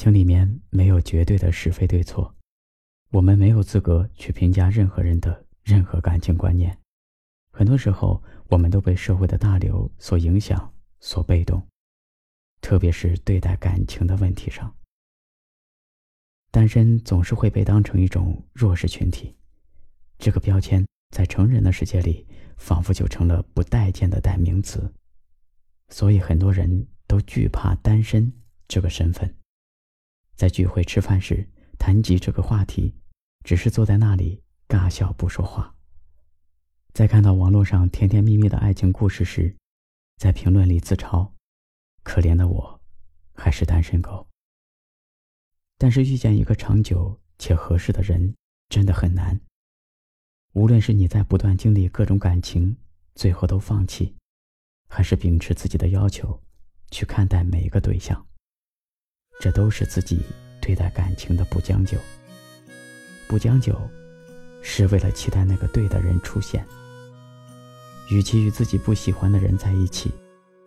情里面没有绝对的是非对错，我们没有资格去评价任何人的任何感情观念。很多时候，我们都被社会的大流所影响，所被动，特别是对待感情的问题上。单身总是会被当成一种弱势群体，这个标签在成人的世界里，仿佛就成了不待见的代名词。所以，很多人都惧怕单身这个身份。在聚会吃饭时谈及这个话题，只是坐在那里尬笑不说话。在看到网络上甜甜蜜蜜的爱情故事时，在评论里自嘲：“可怜的我，还是单身狗。”但是遇见一个长久且合适的人真的很难。无论是你在不断经历各种感情，最后都放弃，还是秉持自己的要求去看待每一个对象。这都是自己对待感情的不将就。不将就，是为了期待那个对的人出现。与其与自己不喜欢的人在一起，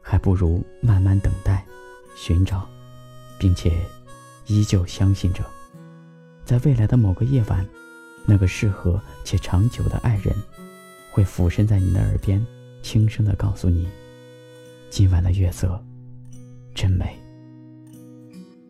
还不如慢慢等待、寻找，并且依旧相信着，在未来的某个夜晚，那个适合且长久的爱人，会俯身在你的耳边，轻声的告诉你：“今晚的月色真美。”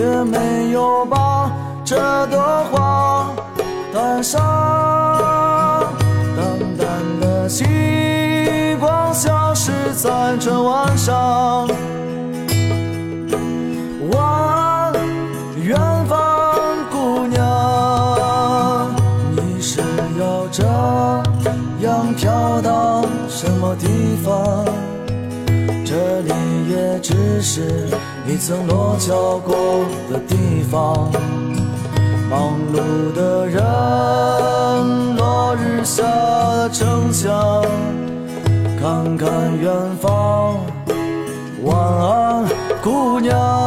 却没有把这朵花带上。淡淡的星光消失在这晚上。晚安，远方姑娘，你是要这样飘到什么地方？这里也只是你曾落脚过的地方。忙碌的人，落日下的城墙，看看远方，晚安，姑娘。